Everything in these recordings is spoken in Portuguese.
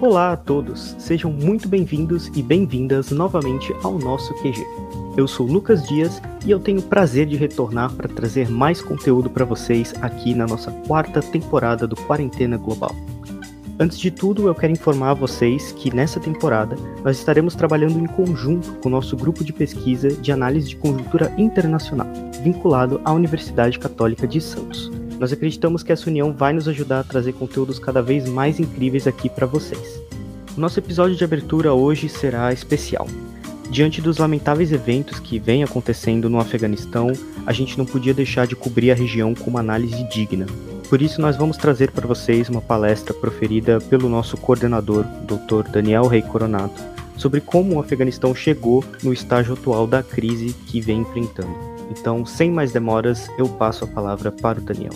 Olá a todos, sejam muito bem-vindos e bem-vindas novamente ao nosso QG. Eu sou Lucas Dias e eu tenho o prazer de retornar para trazer mais conteúdo para vocês aqui na nossa quarta temporada do Quarentena Global. Antes de tudo, eu quero informar vocês que nessa temporada nós estaremos trabalhando em conjunto com o nosso grupo de pesquisa de análise de conjuntura internacional, vinculado à Universidade Católica de Santos. Nós acreditamos que essa união vai nos ajudar a trazer conteúdos cada vez mais incríveis aqui para vocês. O nosso episódio de abertura hoje será especial. Diante dos lamentáveis eventos que vêm acontecendo no Afeganistão, a gente não podia deixar de cobrir a região com uma análise digna. Por isso, nós vamos trazer para vocês uma palestra proferida pelo nosso coordenador, Dr. Daniel Rei Coronado, sobre como o Afeganistão chegou no estágio atual da crise que vem enfrentando. Então, sem mais demoras, eu passo a palavra para o Daniel.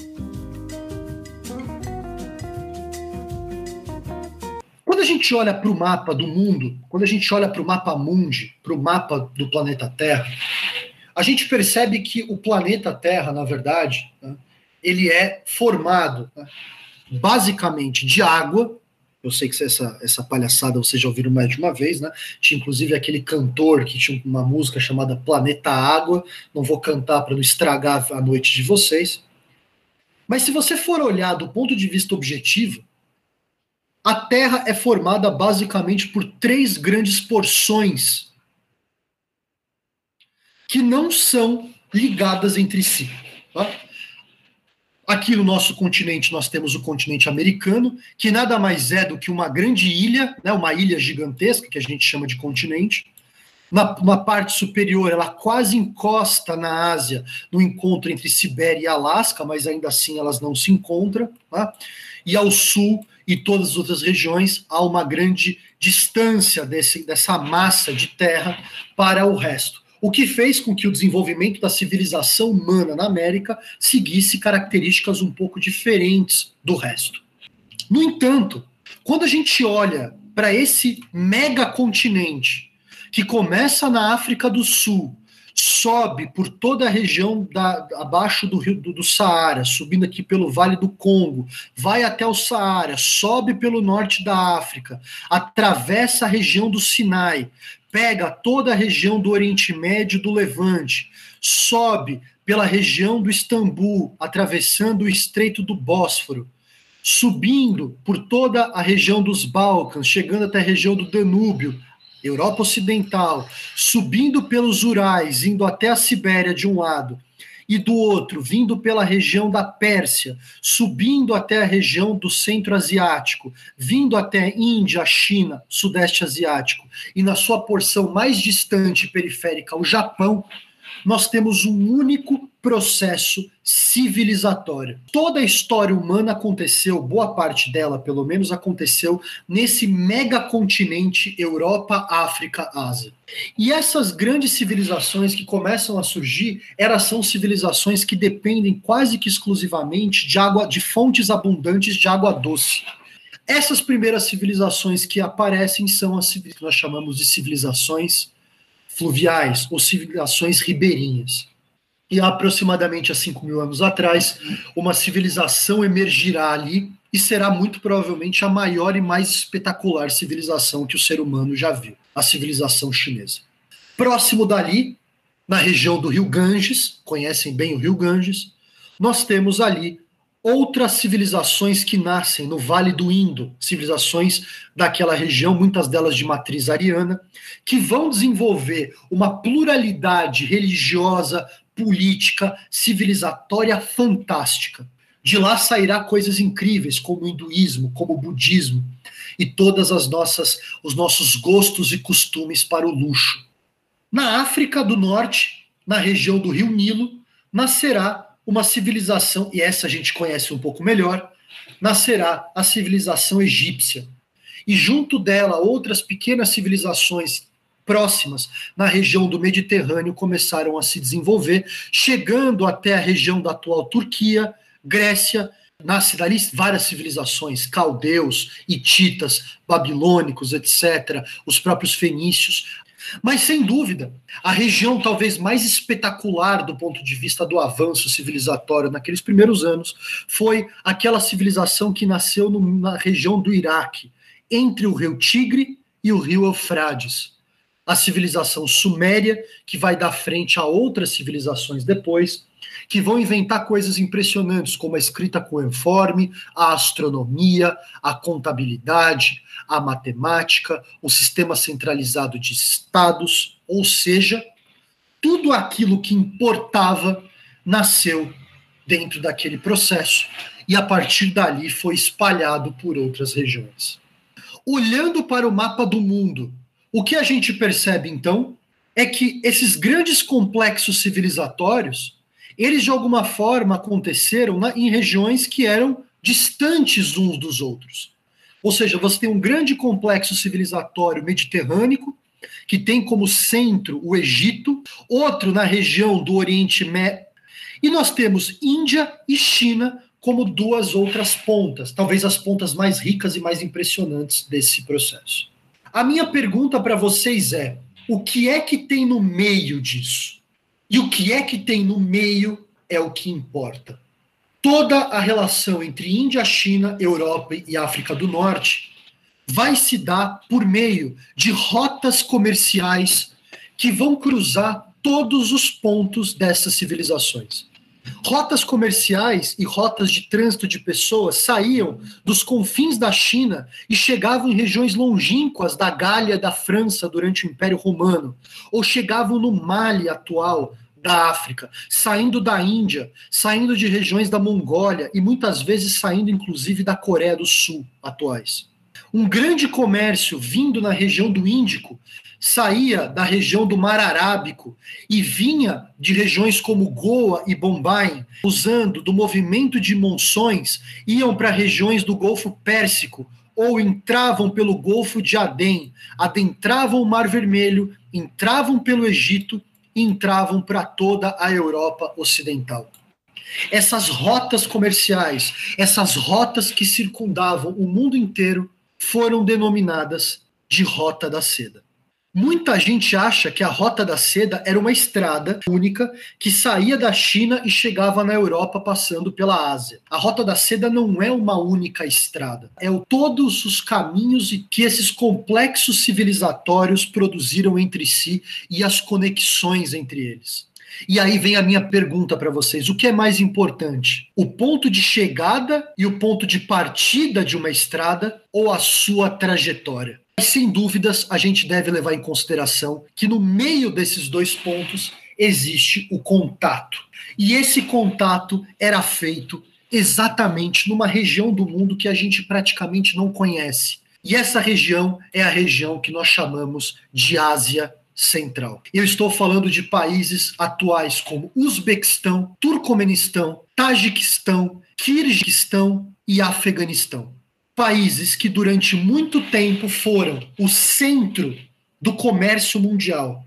Quando a gente olha para o mapa do mundo, quando a gente olha para o mapa mundi, para o mapa do planeta Terra, a gente percebe que o planeta Terra, na verdade, né, ele é formado né, basicamente de água eu sei que essa, essa palhaçada vocês já ouviram mais de uma vez, né? Tinha inclusive aquele cantor que tinha uma música chamada Planeta Água. Não vou cantar para não estragar a noite de vocês. Mas se você for olhar do ponto de vista objetivo, a Terra é formada basicamente por três grandes porções que não são ligadas entre si. Tá? Aqui no nosso continente nós temos o continente americano, que nada mais é do que uma grande ilha, né, uma ilha gigantesca que a gente chama de continente. Na, parte superior, ela quase encosta na Ásia, no encontro entre Sibéria e Alasca, mas ainda assim elas não se encontram. Tá? E ao sul e todas as outras regiões há uma grande distância desse, dessa massa de terra para o resto o que fez com que o desenvolvimento da civilização humana na América seguisse características um pouco diferentes do resto. No entanto, quando a gente olha para esse megacontinente que começa na África do Sul, sobe por toda a região da, abaixo do rio do, do, Saara, subindo aqui pelo Vale do Congo, vai até o Saara, sobe pelo norte da África, atravessa a região do Sinai, pega toda a região do Oriente Médio do Levante, sobe pela região do Istambul, atravessando o Estreito do Bósforo, subindo por toda a região dos Balcãs, chegando até a região do Danúbio, Europa Ocidental, subindo pelos Urais, indo até a Sibéria de um lado, e do outro, vindo pela região da Pérsia, subindo até a região do Centro Asiático, vindo até Índia, China, Sudeste Asiático, e na sua porção mais distante periférica, o Japão, nós temos um único processo civilizatório. Toda a história humana aconteceu, boa parte dela, pelo menos, aconteceu nesse megacontinente Europa, África, Ásia. E essas grandes civilizações que começam a surgir, elas são civilizações que dependem quase que exclusivamente de água, de fontes abundantes de água doce. Essas primeiras civilizações que aparecem são as que nós chamamos de civilizações fluviais ou civilizações ribeirinhas. E aproximadamente há 5 mil anos atrás, uma civilização emergirá ali e será muito provavelmente a maior e mais espetacular civilização que o ser humano já viu a civilização chinesa. Próximo dali, na região do rio Ganges, conhecem bem o rio Ganges, nós temos ali outras civilizações que nascem no Vale do Indo, civilizações daquela região, muitas delas de matriz ariana, que vão desenvolver uma pluralidade religiosa, política, civilizatória fantástica. De lá sairá coisas incríveis, como o hinduísmo, como o budismo e todas as nossas os nossos gostos e costumes para o luxo. Na África do Norte, na região do Rio Nilo, nascerá uma civilização, e essa a gente conhece um pouco melhor, nascerá a civilização egípcia. E junto dela, outras pequenas civilizações próximas na região do Mediterrâneo começaram a se desenvolver, chegando até a região da atual Turquia, Grécia, nasce dali várias civilizações, caldeus, hititas, babilônicos, etc., os próprios fenícios, mas, sem dúvida, a região talvez mais espetacular do ponto de vista do avanço civilizatório naqueles primeiros anos foi aquela civilização que nasceu no, na região do Iraque, entre o rio Tigre e o rio Eufrates. A civilização suméria, que vai dar frente a outras civilizações depois, que vão inventar coisas impressionantes, como a escrita coenforme, a astronomia, a contabilidade, a matemática, o sistema centralizado de estados, ou seja, tudo aquilo que importava nasceu dentro daquele processo e a partir dali foi espalhado por outras regiões. Olhando para o mapa do mundo, o que a gente percebe então é que esses grandes complexos civilizatórios, eles de alguma forma aconteceram na, em regiões que eram distantes uns dos outros. Ou seja, você tem um grande complexo civilizatório mediterrâneo, que tem como centro o Egito, outro na região do Oriente Médio, e nós temos Índia e China como duas outras pontas, talvez as pontas mais ricas e mais impressionantes desse processo. A minha pergunta para vocês é: o que é que tem no meio disso? E o que é que tem no meio é o que importa. Toda a relação entre Índia, China, Europa e África do Norte vai se dar por meio de rotas comerciais que vão cruzar todos os pontos dessas civilizações. Rotas comerciais e rotas de trânsito de pessoas saíam dos confins da China e chegavam em regiões longínquas da Gália da França durante o Império Romano, ou chegavam no Mali atual da África, saindo da Índia, saindo de regiões da Mongólia e muitas vezes saindo inclusive da Coreia do Sul atuais. Um grande comércio vindo na região do Índico saía da região do Mar Arábico e vinha de regiões como Goa e Bombay, usando do movimento de monções, iam para regiões do Golfo Pérsico ou entravam pelo Golfo de Adem, adentravam o Mar Vermelho, entravam pelo Egito entravam para toda a Europa Ocidental. Essas rotas comerciais, essas rotas que circundavam o mundo inteiro, foram denominadas de Rota da Seda. Muita gente acha que a Rota da Seda era uma estrada única que saía da China e chegava na Europa passando pela Ásia. A Rota da Seda não é uma única estrada, é o, todos os caminhos que esses complexos civilizatórios produziram entre si e as conexões entre eles. E aí vem a minha pergunta para vocês: o que é mais importante? O ponto de chegada e o ponto de partida de uma estrada ou a sua trajetória? Sem dúvidas, a gente deve levar em consideração que no meio desses dois pontos existe o contato. E esse contato era feito exatamente numa região do mundo que a gente praticamente não conhece. E essa região é a região que nós chamamos de Ásia Central. Eu estou falando de países atuais como Uzbequistão, Turcomenistão, Tajiquistão, Kirguistão e Afeganistão países que durante muito tempo foram o centro do comércio mundial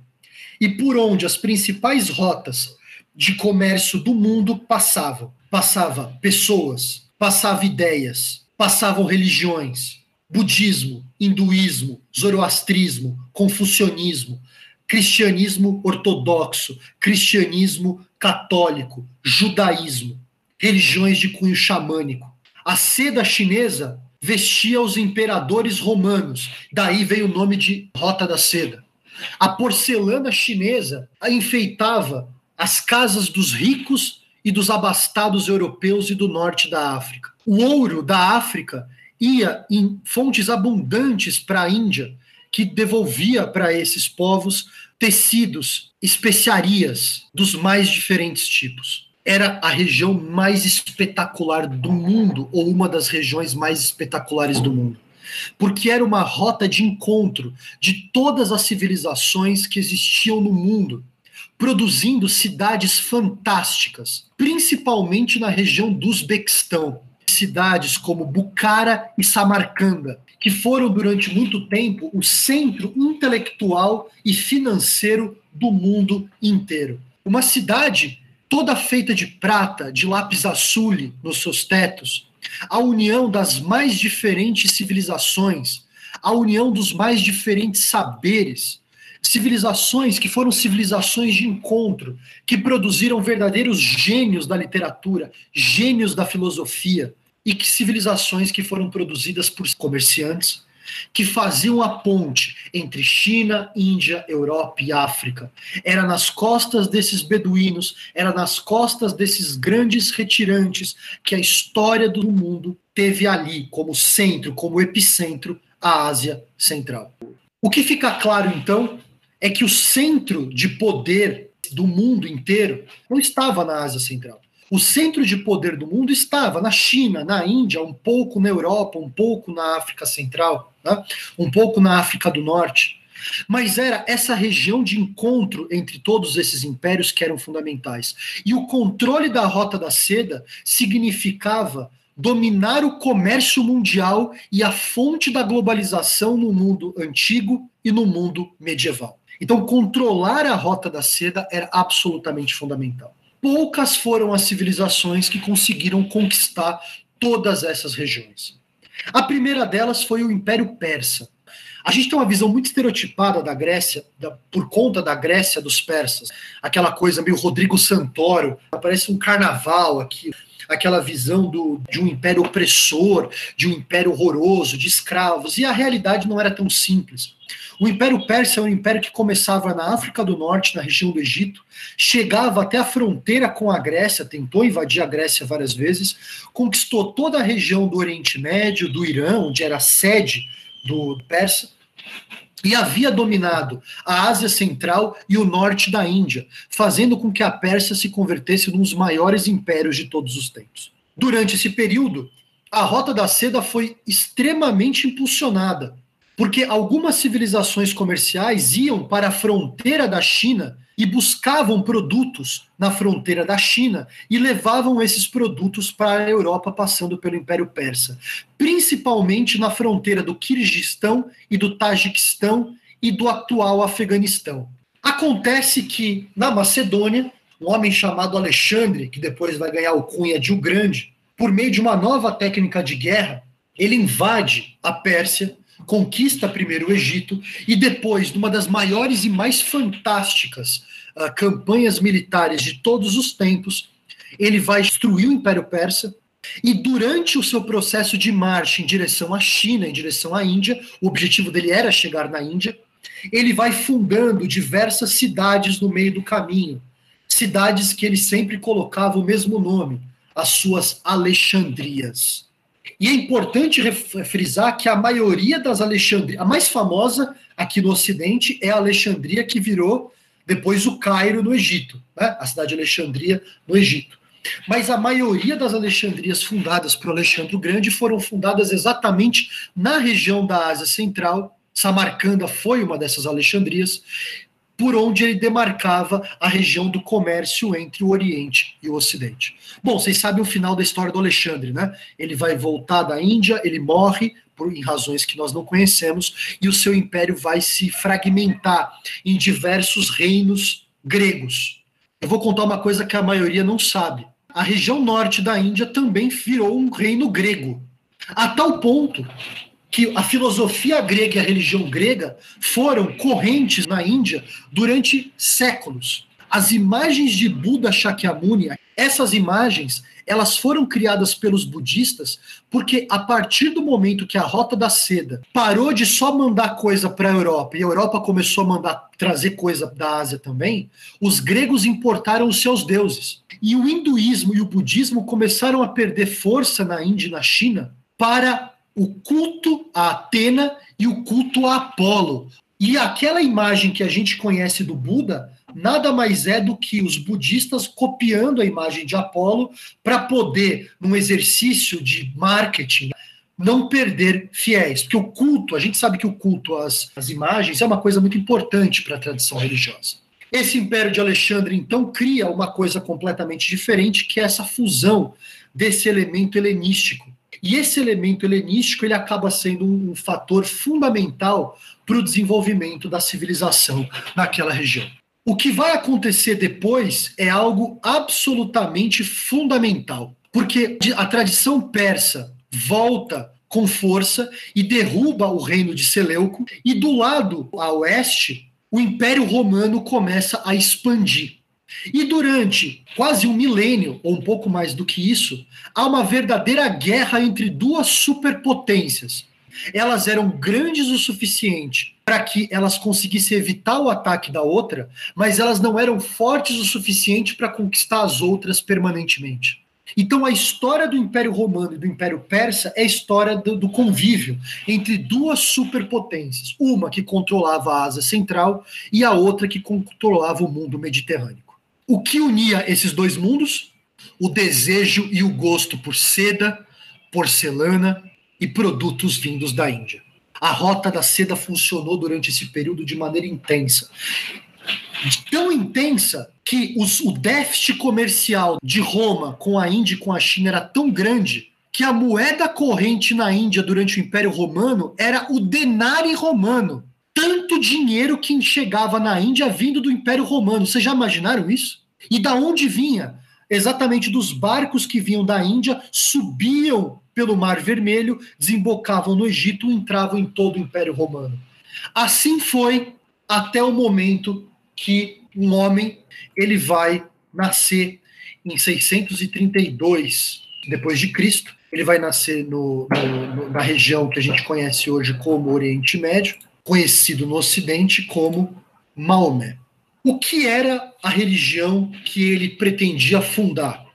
e por onde as principais rotas de comércio do mundo passavam. Passava pessoas, passava ideias, passavam religiões, budismo, hinduísmo, zoroastrismo, confucionismo, cristianismo ortodoxo, cristianismo católico, judaísmo, religiões de cunho xamânico. A seda chinesa vestia os imperadores romanos. Daí veio o nome de Rota da Seda. A porcelana chinesa enfeitava as casas dos ricos e dos abastados europeus e do norte da África. O ouro da África ia em fontes abundantes para a Índia, que devolvia para esses povos tecidos, especiarias dos mais diferentes tipos era a região mais espetacular do mundo, ou uma das regiões mais espetaculares do mundo. Porque era uma rota de encontro de todas as civilizações que existiam no mundo, produzindo cidades fantásticas, principalmente na região do Uzbequistão. Cidades como Bukhara e Samarcanda, que foram durante muito tempo o centro intelectual e financeiro do mundo inteiro. Uma cidade toda feita de prata, de lápis azul nos seus tetos, a união das mais diferentes civilizações, a união dos mais diferentes saberes, civilizações que foram civilizações de encontro, que produziram verdadeiros gênios da literatura, gênios da filosofia, e que civilizações que foram produzidas por comerciantes, que faziam a ponte entre China, Índia, Europa e África. Era nas costas desses beduínos, era nas costas desses grandes retirantes que a história do mundo teve ali como centro, como epicentro, a Ásia Central. O que fica claro então é que o centro de poder do mundo inteiro não estava na Ásia Central. O centro de poder do mundo estava na China, na Índia, um pouco na Europa, um pouco na África Central, né? um pouco na África do Norte. Mas era essa região de encontro entre todos esses impérios que eram fundamentais. E o controle da Rota da Seda significava dominar o comércio mundial e a fonte da globalização no mundo antigo e no mundo medieval. Então, controlar a Rota da Seda era absolutamente fundamental poucas foram as civilizações que conseguiram conquistar todas essas regiões. A primeira delas foi o Império Persa. A gente tem uma visão muito estereotipada da Grécia, da, por conta da Grécia dos persas, aquela coisa meio Rodrigo Santoro, parece um carnaval aqui, aquela visão do, de um império opressor, de um império horroroso, de escravos, e a realidade não era tão simples. O Império Persa é um império que começava na África do Norte, na região do Egito, chegava até a fronteira com a Grécia, tentou invadir a Grécia várias vezes, conquistou toda a região do Oriente Médio, do Irã, onde era a sede do Persa, e havia dominado a Ásia Central e o norte da Índia, fazendo com que a Pérsia se convertesse num dos maiores impérios de todos os tempos. Durante esse período, a Rota da Seda foi extremamente impulsionada porque algumas civilizações comerciais iam para a fronteira da China e buscavam produtos na fronteira da China e levavam esses produtos para a Europa passando pelo Império Persa, principalmente na fronteira do Kirguistão e do Tajiquistão e do atual Afeganistão. Acontece que na Macedônia, um homem chamado Alexandre, que depois vai ganhar o cunha de o Grande, por meio de uma nova técnica de guerra, ele invade a Pérsia conquista primeiro o Egito e depois, numa das maiores e mais fantásticas uh, campanhas militares de todos os tempos, ele vai destruir o Império Persa. E durante o seu processo de marcha em direção à China, em direção à Índia, o objetivo dele era chegar na Índia, ele vai fundando diversas cidades no meio do caminho, cidades que ele sempre colocava o mesmo nome, as suas Alexandrias. E é importante frisar que a maioria das Alexandrias, a mais famosa aqui no Ocidente é a Alexandria, que virou depois o Cairo no Egito, né? a cidade de Alexandria no Egito. Mas a maioria das Alexandrias fundadas por Alexandre o Grande foram fundadas exatamente na região da Ásia Central. Samarcanda foi uma dessas Alexandrias, por onde ele demarcava a região do comércio entre o Oriente e o Ocidente. Bom, vocês sabem o final da história do Alexandre, né? Ele vai voltar da Índia, ele morre por em razões que nós não conhecemos e o seu império vai se fragmentar em diversos reinos gregos. Eu vou contar uma coisa que a maioria não sabe. A região norte da Índia também virou um reino grego, a tal ponto que a filosofia grega e a religião grega foram correntes na Índia durante séculos. As imagens de Buda Shakyamuni, essas imagens, elas foram criadas pelos budistas porque a partir do momento que a Rota da Seda parou de só mandar coisa para a Europa e a Europa começou a mandar trazer coisa da Ásia também, os gregos importaram os seus deuses. E o hinduísmo e o budismo começaram a perder força na Índia e na China para o culto a Atena e o culto a Apolo. E aquela imagem que a gente conhece do Buda nada mais é do que os budistas copiando a imagem de Apolo para poder, num exercício de marketing, não perder fiéis. Porque o culto, a gente sabe que o culto às, às imagens é uma coisa muito importante para a tradição religiosa. Esse império de Alexandre, então, cria uma coisa completamente diferente, que é essa fusão desse elemento helenístico e esse elemento helenístico ele acaba sendo um, um fator fundamental para o desenvolvimento da civilização naquela região. O que vai acontecer depois é algo absolutamente fundamental, porque a tradição persa volta com força e derruba o reino de Seleuco, e do lado a oeste, o Império Romano começa a expandir. E durante quase um milênio, ou um pouco mais do que isso, há uma verdadeira guerra entre duas superpotências. elas eram grandes o suficiente para que elas conseguissem evitar o ataque da outra, mas elas não eram fortes o suficiente para conquistar as outras permanentemente. Então, a história do Império Romano e do Império Persa é a história do, do, convívio entre duas superpotências, uma que controlava a Ásia Central e a outra que controlava o mundo mediterrâneo. O que unia esses dois mundos? O desejo e o gosto por seda, porcelana e produtos vindos da Índia. A rota da seda funcionou durante esse período de maneira intensa. Tão intensa que os, o déficit comercial de Roma com a Índia e com a China era tão grande que a moeda corrente na Índia durante o Império Romano era o denário romano. Tanto dinheiro que chegava na Índia vindo do Império Romano. Vocês já imaginaram isso? E da onde vinha? Exatamente dos barcos que vinham da Índia, subiam pelo Mar Vermelho, desembocavam no Egito entravam em todo o Império Romano. Assim foi até o momento que um homem ele vai nascer em 632 depois de Cristo. Ele vai nascer no, no, na região que a gente conhece hoje como Oriente Médio, conhecido no Ocidente como Maomé. O que era a religião que ele pretendia fundar?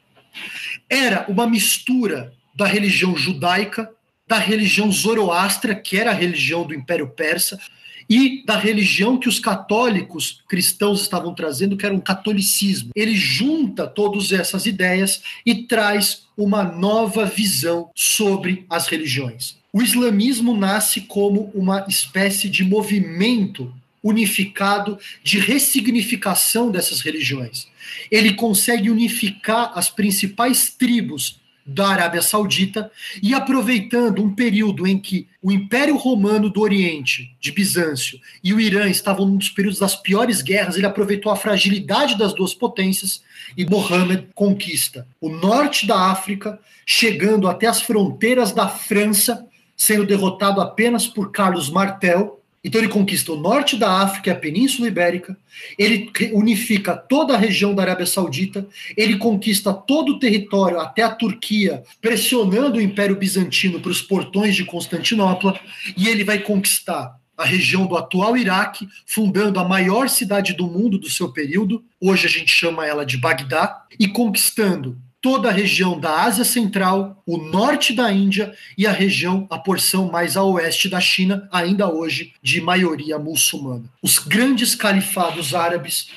Era uma mistura da religião judaica, da religião zoroastra, que era a religião do Império Persa, e da religião que os católicos cristãos estavam trazendo, que era um catolicismo. Ele junta todas essas ideias e traz uma nova visão sobre as religiões. O islamismo nasce como uma espécie de movimento unificado de ressignificação dessas religiões. Ele consegue unificar as principais tribos da Arábia Saudita e aproveitando um período em que o Império Romano do Oriente, de Bizâncio, e o Irã estavam num dos períodos das piores guerras, ele aproveitou a fragilidade das duas potências e Mohammed conquista o norte da África, chegando até as fronteiras da França, sendo derrotado apenas por Carlos Martel, então ele conquista o norte da África e a Península Ibérica, ele unifica toda a região da Arábia Saudita, ele conquista todo o território até a Turquia, pressionando o Império Bizantino para os portões de Constantinopla, e ele vai conquistar a região do atual Iraque, fundando a maior cidade do mundo do seu período, hoje a gente chama ela de Bagdá, e conquistando toda a região da Ásia Central, o norte da Índia e a região, a porção mais a oeste da China, ainda hoje de maioria muçulmana. Os grandes califados árabes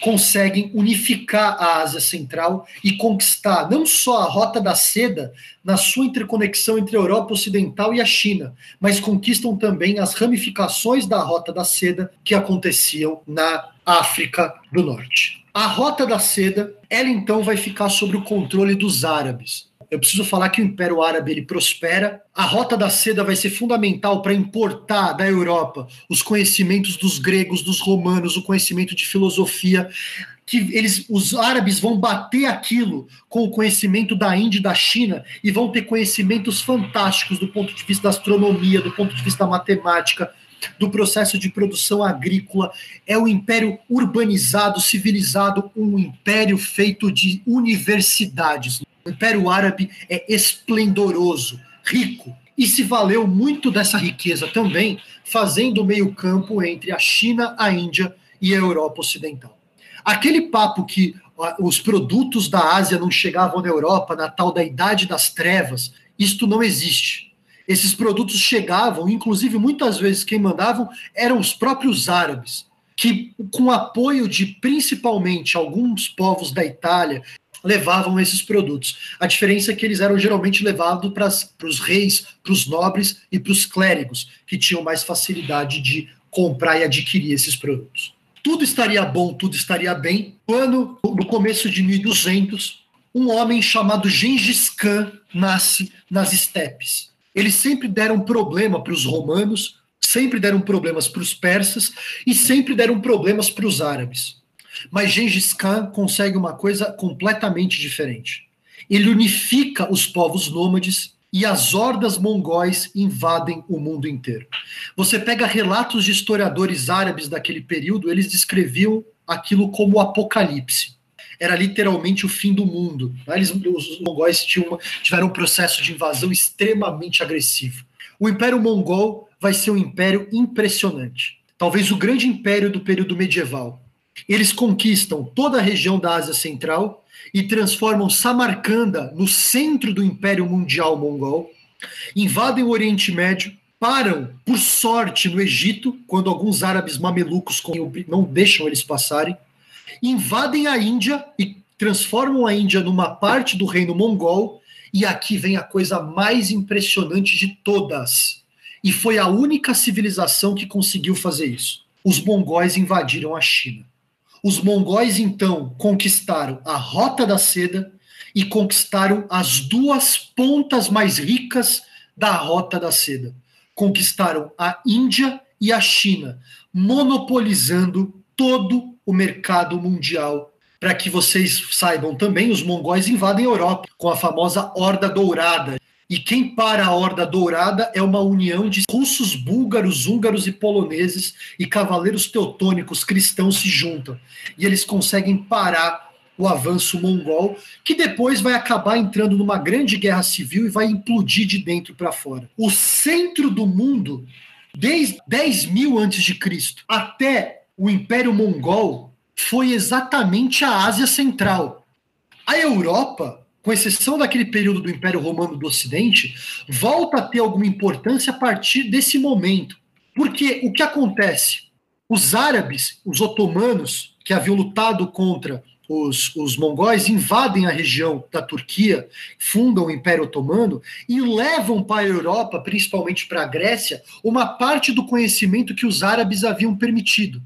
conseguem unificar a Ásia Central e conquistar não só a Rota da Seda na sua interconexão entre a Europa Ocidental e a China, mas conquistam também as ramificações da Rota da Seda que aconteciam na África do Norte. A Rota da Seda, ela então vai ficar sob o controle dos árabes. Eu preciso falar que o Império Árabe ele prospera. A Rota da Seda vai ser fundamental para importar da Europa os conhecimentos dos gregos, dos romanos, o conhecimento de filosofia que eles, os árabes vão bater aquilo com o conhecimento da Índia e da China e vão ter conhecimentos fantásticos do ponto de vista da astronomia, do ponto de vista da matemática, do processo de produção agrícola, é o um império urbanizado, civilizado, um império feito de universidades. O Império Árabe é esplendoroso, rico, e se valeu muito dessa riqueza também, fazendo meio-campo entre a China, a Índia e a Europa Ocidental. Aquele papo que os produtos da Ásia não chegavam na Europa, na tal da Idade das Trevas, isto não existe esses produtos chegavam, inclusive muitas vezes quem mandavam eram os próprios árabes, que com apoio de principalmente alguns povos da Itália levavam esses produtos. A diferença é que eles eram geralmente levados para os reis, para os nobres e para os clérigos, que tinham mais facilidade de comprar e adquirir esses produtos. Tudo estaria bom, tudo estaria bem, quando, no começo de 1200, um homem chamado Gengis Khan nasce nas estepes. Eles sempre deram problema para os romanos, sempre deram problemas para os persas e sempre deram problemas para os árabes. Mas Gengis Khan consegue uma coisa completamente diferente. Ele unifica os povos nômades e as hordas mongóis invadem o mundo inteiro. Você pega relatos de historiadores árabes daquele período, eles descreviam aquilo como o apocalipse era literalmente o fim do mundo. Eles, os mongóis tinham, tiveram um processo de invasão extremamente agressivo. o Império Mongol vai ser um império impressionante. Talvez o grande império do período medieval. Eles conquistam toda a região da Ásia Central e transformam Samarcanda no centro do Império Mundial Mongol, invadem o Oriente Médio, param, por sorte, no Egito, quando alguns árabes mamelucos não deixam eles passarem, invadem a Índia e transformam a Índia numa parte do reino mongol, e aqui vem a coisa mais impressionante de todas. E foi a única civilização que conseguiu fazer isso. Os mongóis invadiram a China. Os mongóis então conquistaram a Rota da Seda e conquistaram as duas pontas mais ricas da Rota da Seda. Conquistaram a Índia e a China, monopolizando todo o mercado mundial. Para que vocês saibam também, os mongóis invadem a Europa com a famosa Horda Dourada. E quem para a Horda Dourada é uma união de russos, búlgaros, húngaros e poloneses e cavaleiros teutônicos cristãos se juntam. E eles conseguem parar o avanço mongol, que depois vai acabar entrando numa grande guerra civil e vai implodir de dentro para fora. O centro do mundo, desde 10 mil antes de Cristo até o Império Mongol, foi exatamente a Ásia Central. A Europa, com exceção daquele período do Império Romano do Ocidente, volta a ter alguma importância a partir desse momento. Porque o que acontece? Os árabes, os otomanos, que haviam lutado contra os, os mongóis invadem a região da Turquia, fundam o Império Otomano e levam para a Europa, principalmente para a Grécia, uma parte do conhecimento que os árabes haviam permitido.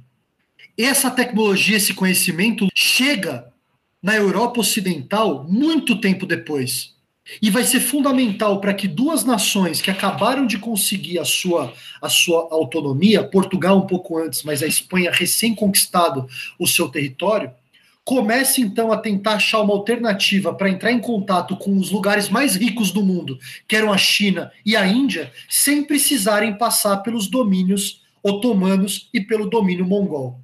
Essa tecnologia, esse conhecimento chega na Europa Ocidental muito tempo depois. E vai ser fundamental para que duas nações que acabaram de conseguir a sua, a sua autonomia, Portugal um pouco antes, mas a Espanha recém-conquistado o seu território, comece então a tentar achar uma alternativa para entrar em contato com os lugares mais ricos do mundo, que eram a China e a Índia, sem precisarem passar pelos domínios otomanos e pelo domínio mongol.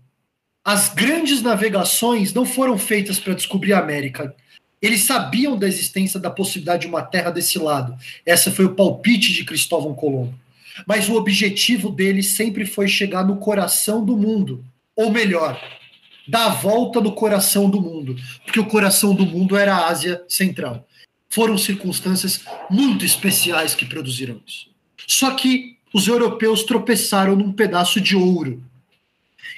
As grandes navegações não foram feitas para descobrir a América. Eles sabiam da existência da possibilidade de uma terra desse lado. Essa foi o palpite de Cristóvão Colombo. Mas o objetivo deles sempre foi chegar no coração do mundo. Ou melhor, dar a volta no coração do mundo, porque o coração do mundo era a Ásia Central. Foram circunstâncias muito especiais que produziram isso. Só que os europeus tropeçaram num pedaço de ouro.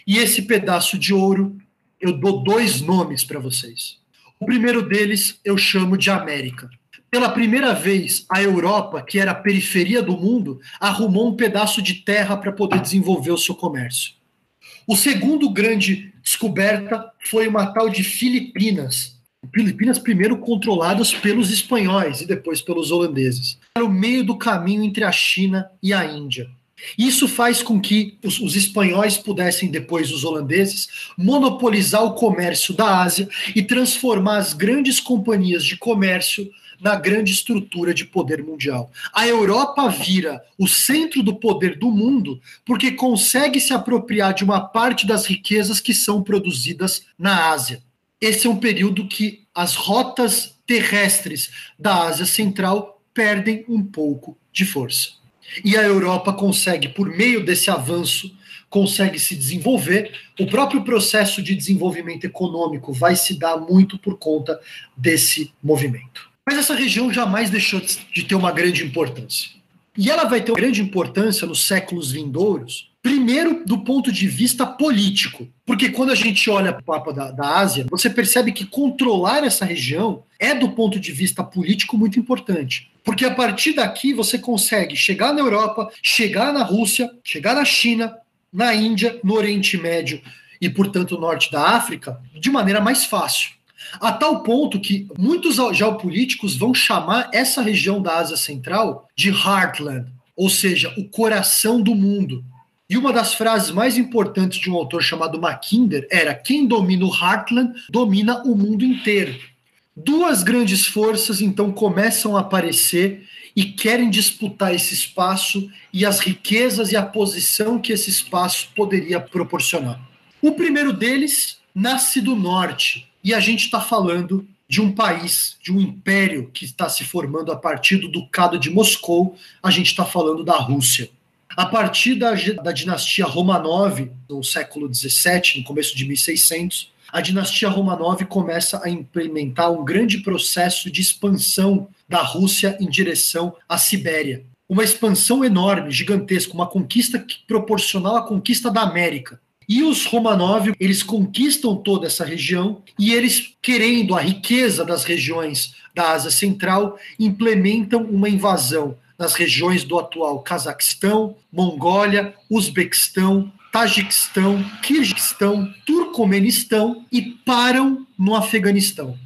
E esse pedaço de ouro, eu dou dois nomes para vocês. O primeiro deles eu chamo de América. Pela primeira vez, a Europa, que era a periferia do mundo, arrumou um pedaço de terra para poder desenvolver o seu comércio. O segundo grande descoberta foi uma tal de Filipinas. Filipinas primeiro controladas pelos espanhóis e depois pelos holandeses. Era o meio do caminho entre a China e a Índia. Isso faz com que os, os, espanhóis pudessem, depois os holandeses, monopolizar o comércio da Ásia e transformar as grandes companhias de comércio na grande estrutura de poder mundial. A Europa vira o centro do poder do mundo porque consegue se apropriar de uma parte das riquezas que são produzidas na Ásia. Esse é um período que as rotas terrestres da Ásia Central perdem um pouco de força. E a Europa consegue, por meio desse avanço, consegue se desenvolver. O próprio processo de desenvolvimento econômico vai se dar muito por conta desse movimento. Mas essa região jamais deixou de ter uma grande importância. E ela vai ter uma grande importância nos séculos vindouros, primeiro do ponto de vista político. Porque quando a gente olha para o mapa da, da Ásia, você percebe que controlar essa região é, do ponto de vista político, muito importante. Porque a partir daqui você consegue chegar na Europa, chegar na Rússia, chegar na China, na Índia, no Oriente Médio e, portanto, no norte da África, de maneira mais fácil. A tal ponto que muitos geopolíticos vão chamar essa região da Ásia Central de Heartland, ou seja, o coração do mundo. E uma das frases mais importantes de um autor chamado Mackinder era: quem domina o Heartland domina o mundo inteiro. Duas grandes forças então começam a aparecer e querem disputar esse espaço e as riquezas e a posição que esse espaço poderia proporcionar. O primeiro deles nasce do norte, e a gente está falando de um país, de um império que está se formando a partir do Ducado de Moscou, a gente está falando da Rússia. A partir da, da dinastia Romanov, no século XVII, no começo de 1600, a dinastia Romanov começa a implementar um grande processo de expansão da Rússia em direção à Sibéria. Uma expansão enorme, gigantesca, uma conquista proporcional à conquista da América. E os Romanov, eles conquistam toda essa região e eles, querendo a riqueza das regiões da Ásia Central, implementam uma invasão nas regiões do atual Cazaquistão, Mongólia, Uzbequistão, Tajiquistão, Kirguistão, Turcomenistão e param no Afeganistão.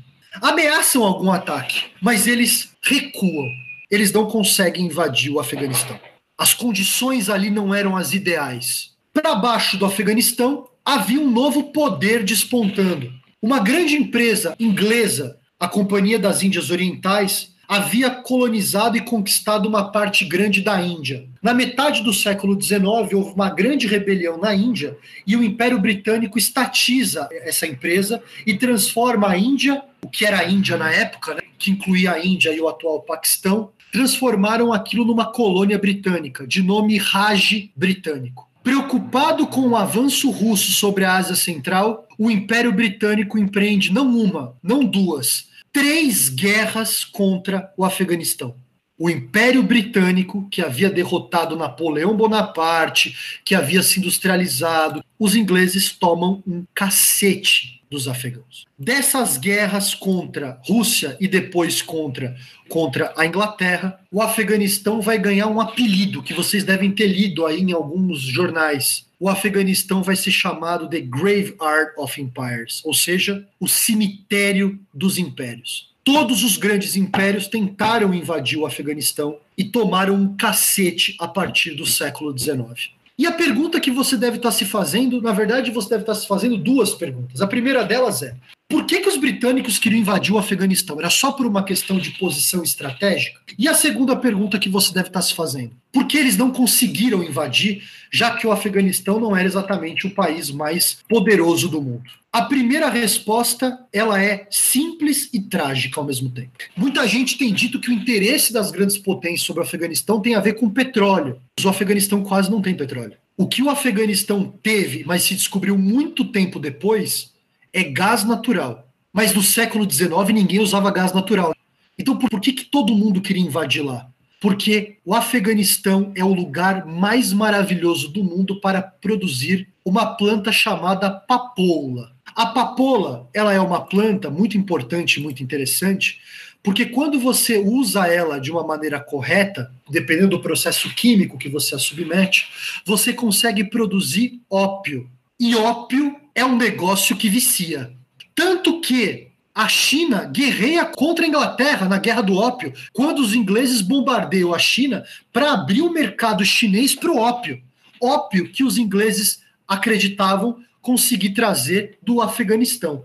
Ameaçam algum ataque, mas eles recuam. Eles não conseguem invadir o Afeganistão. As condições ali não eram as ideais. Para baixo do Afeganistão havia um novo poder despontando. Uma grande empresa inglesa, a Companhia das Índias Orientais, havia colonizado e conquistado uma parte grande da Índia. Na metade do século XIX, houve uma grande rebelião na Índia e o Império Britânico estatiza essa empresa e transforma a Índia, o que era a Índia na época, né, que incluía a Índia e o atual Paquistão, transformaram aquilo numa colônia britânica, de nome Raj britânico. Preocupado com o avanço russo sobre a Ásia Central, o Império Britânico empreende não uma, não duas, três guerras contra o Afeganistão. O Império Britânico, que havia derrotado Napoleão Bonaparte, que havia se industrializado, os ingleses tomam um cacete dos afegãos. Dessas guerras contra Rússia e depois contra, contra a Inglaterra, o Afeganistão vai ganhar um apelido que vocês devem ter lido aí em alguns jornais o Afeganistão vai ser chamado The Graveyard of Empires, ou seja, o cemitério dos impérios. Todos os grandes impérios tentaram invadir o Afeganistão e tomaram um cacete a partir do século XIX. E a pergunta que você deve estar se fazendo, na verdade, você deve estar se fazendo duas perguntas. A primeira delas é: por que, que os britânicos queriam invadir o Afeganistão? Era só por uma questão de posição estratégica? E a segunda pergunta que você deve estar se fazendo: por que eles não conseguiram invadir, já que o Afeganistão não era exatamente o país mais poderoso do mundo? A primeira resposta, ela é simples e trágica ao mesmo tempo. Muita gente tem dito que o interesse das grandes potências sobre o Afeganistão tem a ver com petróleo. O Afeganistão quase não tem petróleo. O que o Afeganistão teve, mas se descobriu muito tempo depois, é gás natural. Mas no século XIX ninguém usava gás natural. Então por que, que todo mundo queria invadir lá? Porque o Afeganistão é o lugar mais maravilhoso do mundo para produzir uma planta chamada papoula. A papoula, ela é uma planta muito importante, muito interessante, porque quando você usa ela de uma maneira correta, dependendo do processo químico que você a submete, você consegue produzir ópio. E ópio é um negócio que vicia. Tanto que a China guerreia contra a Inglaterra na Guerra do Ópio, quando os ingleses bombardeiam a China para abrir o mercado chinês para o ópio. Ópio que os ingleses acreditavam conseguir trazer do Afeganistão.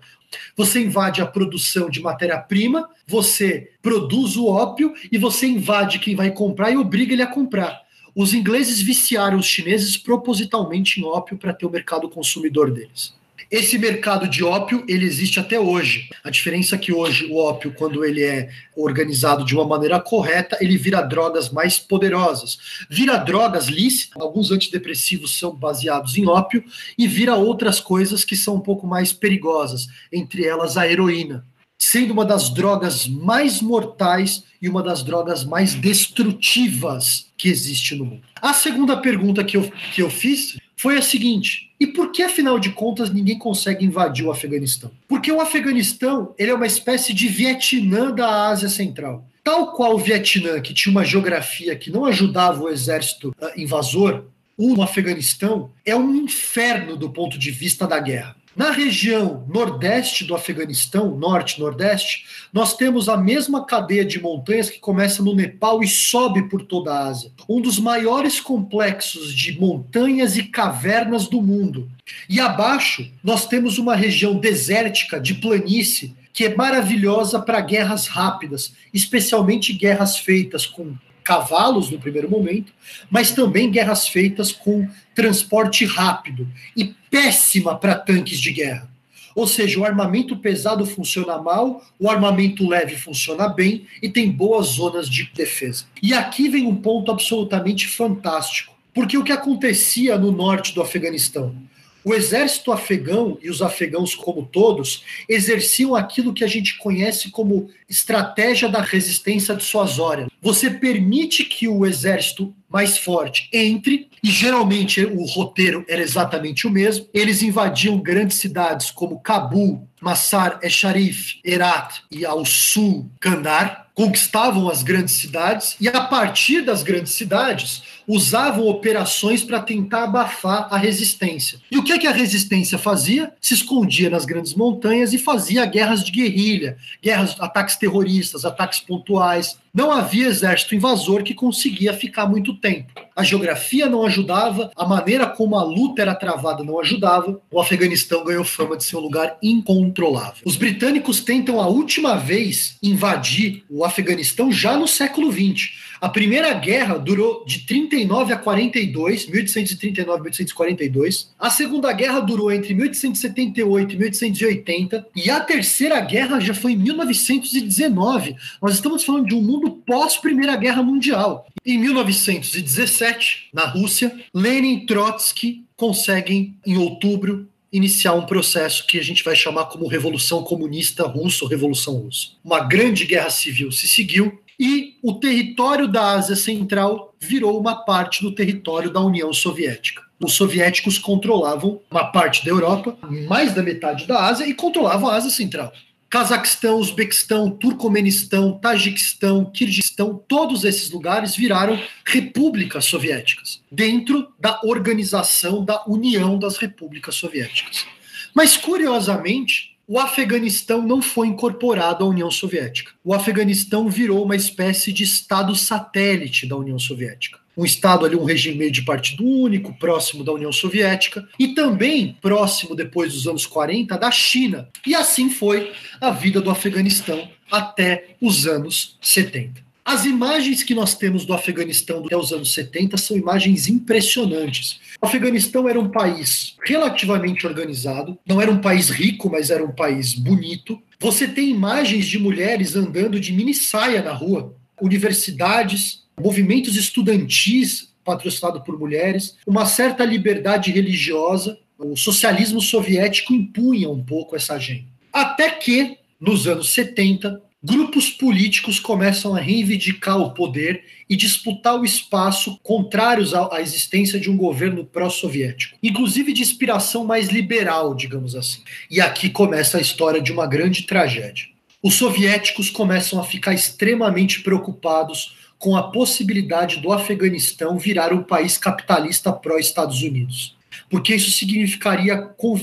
Você invade a produção de matéria-prima, você produz o ópio e você invade quem vai comprar e obriga ele a comprar. Os ingleses viciaram os chineses propositalmente em ópio para ter o mercado consumidor deles. Esse mercado de ópio, ele existe até hoje. A diferença é que hoje o ópio, quando ele é organizado de uma maneira correta, ele vira drogas mais poderosas. Vira drogas lícitas, alguns antidepressivos são baseados em ópio, e vira outras coisas que são um pouco mais perigosas, entre elas a heroína sendo uma das drogas mais mortais e uma das drogas mais destrutivas que existe no mundo. A segunda pergunta que eu, que eu fiz foi a seguinte: e por que, afinal de contas, ninguém consegue invadir o Afeganistão? Porque o Afeganistão ele é uma espécie de Vietnã da Ásia Central. Tal qual o Vietnã, que tinha uma geografia que não ajudava o exército uh, invasor, o Afeganistão é um inferno do ponto de vista da guerra. Na região nordeste do Afeganistão, norte-nordeste, nós temos a mesma cadeia de montanhas que começa no Nepal e sobe por toda a Ásia. Um dos maiores complexos de montanhas e cavernas do mundo. E abaixo, nós temos uma região desértica de planície que é maravilhosa para guerras rápidas, especialmente guerras feitas com cavalos no primeiro momento, mas também guerras feitas com transporte rápido e péssima para tanques de guerra. Ou seja, o armamento pesado funciona mal, o armamento leve funciona bem e tem boas zonas de defesa. E aqui vem um ponto absolutamente fantástico. Porque o que acontecia no norte do Afeganistão? O exército afegão e os afegãos como todos exerciam aquilo que a gente conhece como estratégia da resistência dissuasória. Você permite que o exército mais forte entre, e geralmente o roteiro era exatamente o mesmo. Eles invadiam grandes cidades como Cabul, Massar-e-Sharif, Herat e ao sul Kandar, conquistavam as grandes cidades e a partir das grandes cidades usavam operações para tentar abafar a resistência. E o que, é que a resistência fazia? Se escondia nas grandes montanhas e fazia guerras de guerrilha, guerras, ataques terroristas, ataques pontuais. Não havia exército invasor que conseguia ficar muito tempo. A geografia não ajudava, a maneira como a luta era travada não ajudava. O Afeganistão ganhou fama de ser um lugar incontrolável. Os britânicos tentam a última vez invadir o Afeganistão já no século XX. A primeira guerra durou de 39 a 42, 1839 a 1842. A segunda guerra durou entre 1878 e 1880. E a terceira guerra já foi em 1919. Nós estamos falando de um mundo pós-Primeira Guerra Mundial. Em 1917, na Rússia, Lenin e Trotsky conseguem, em outubro, iniciar um processo que a gente vai chamar como Revolução Comunista Russa ou Revolução Russa. Uma grande guerra civil se seguiu e o território da Ásia Central virou uma parte do território da União Soviética. Os soviéticos controlavam uma parte da Europa, mais da metade da Ásia, e controlavam a Ásia Central. Cazaquistão, Uzbequistão, Turcomenistão, Tajiquistão, Kirguistão, todos esses lugares viraram repúblicas soviéticas, dentro da organização da União das Repúblicas Soviéticas. Mas, curiosamente, o Afeganistão não foi incorporado à União Soviética. O Afeganistão virou uma espécie de estado satélite da União Soviética. Um estado ali, um regime de partido único, próximo da União Soviética, e também próximo, depois dos anos 40, da China. E assim foi a vida do Afeganistão até os anos 70. As imagens que nós temos do Afeganistão até os anos 70 são imagens impressionantes. O Afeganistão era um país relativamente organizado, não era um país rico, mas era um país bonito. Você tem imagens de mulheres andando de mini saia na rua, universidades, movimentos estudantis patrocinados por mulheres, uma certa liberdade religiosa. O socialismo soviético impunha um pouco essa agenda. Até que, nos anos 70, grupos políticos começam a reivindicar o poder e disputar o espaço contrários à existência de um governo pró-soviético, inclusive de inspiração mais liberal, digamos assim. E aqui começa a história de uma grande tragédia. Os soviéticos começam a ficar extremamente preocupados com a possibilidade do Afeganistão virar um país capitalista pró-Estados Unidos, porque isso significaria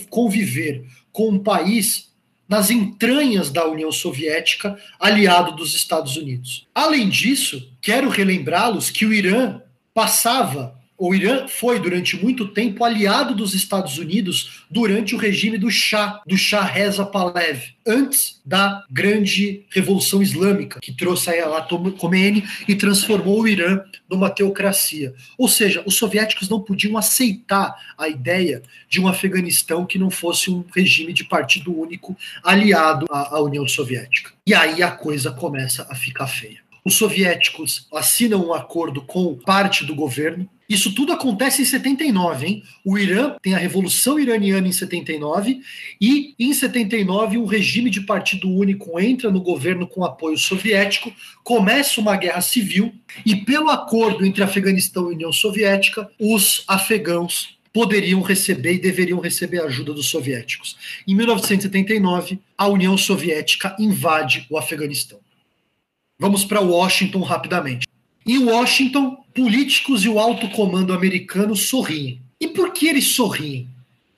conviver com um país nas entranhas da União Soviética, aliado dos Estados Unidos. Além disso, quero relembrá-los que o Irã passava o Irã foi durante muito tempo aliado dos Estados Unidos durante o regime do Shah, do Shah Reza Pahlavi, antes da grande revolução islâmica que trouxe Ayatollah Khomeini e transformou o Irã numa teocracia. Ou seja, os soviéticos não podiam aceitar a ideia de um Afeganistão que não fosse um regime de partido único aliado à, à União Soviética. E aí a coisa começa a ficar feia. Os soviéticos assinam um acordo com parte do governo, isso tudo acontece em 79, hein? O Irã tem a Revolução Iraniana em 79 e em 79 um regime de partido único entra no governo com apoio soviético, começa uma guerra civil e pelo acordo entre Afeganistão e União Soviética, os afegãos poderiam receber e deveriam receber ajuda dos soviéticos. Em 1979, a União Soviética invade o Afeganistão. Vamos para Washington rapidamente. Em Washington, políticos e o alto comando americano sorriem. E por que eles sorriem?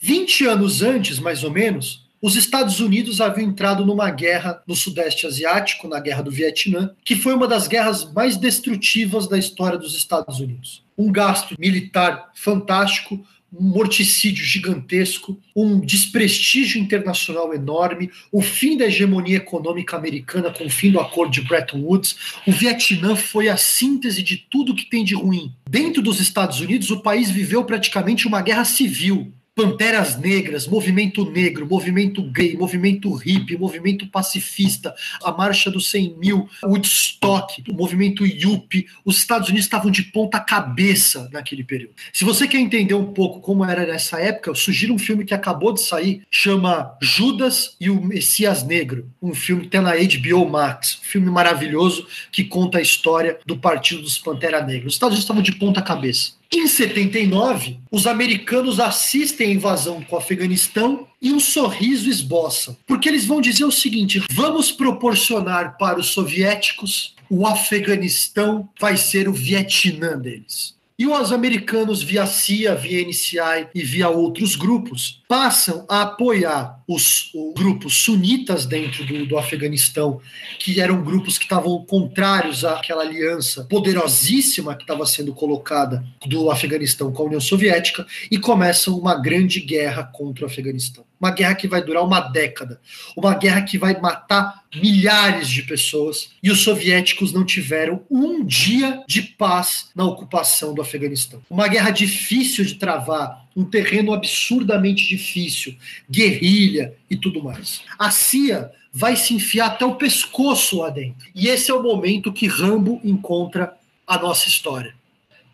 20 anos antes, mais ou menos, os Estados Unidos haviam entrado numa guerra no Sudeste Asiático, na Guerra do Vietnã, que foi uma das guerras mais destrutivas da história dos Estados Unidos. Um gasto militar fantástico, um morticídio gigantesco, um desprestígio internacional enorme, o fim da hegemonia econômica americana com o fim do acordo de Bretton Woods. O Vietnã foi a síntese de tudo que tem de ruim. Dentro dos Estados Unidos, o país viveu praticamente uma guerra civil Panteras Negras, movimento negro, movimento gay, movimento hippie, movimento pacifista, a Marcha dos 100 mil, Woodstock, o movimento Yuppie. Os Estados Unidos estavam de ponta cabeça naquele período. Se você quer entender um pouco como era nessa época, eu sugiro um filme que acabou de sair, chama Judas e o Messias Negro, um filme que tem na HBO Max, um filme maravilhoso que conta a história do Partido dos Pantera Negra. Os Estados Unidos estavam de ponta cabeça. Em 79, os americanos assistem a invasão com o Afeganistão e um sorriso esboça, porque eles vão dizer o seguinte: vamos proporcionar para os soviéticos o Afeganistão vai ser o Vietnã deles. E os americanos, via CIA, via NCI e via outros grupos, passam a apoiar os, os grupos sunitas dentro do, do, Afeganistão, que eram grupos que estavam contrários àquela aliança poderosíssima que estava sendo colocada do Afeganistão com a União Soviética, e começam uma grande guerra contra o Afeganistão. Uma guerra que vai durar uma década, uma guerra que vai matar milhares de pessoas, e os soviéticos não tiveram um dia de paz na ocupação do Afeganistão. Uma guerra difícil de travar, um terreno absurdamente difícil, guerrilha e tudo mais. A CIA vai se enfiar até o pescoço lá dentro. E esse é o momento que Rambo encontra a nossa história.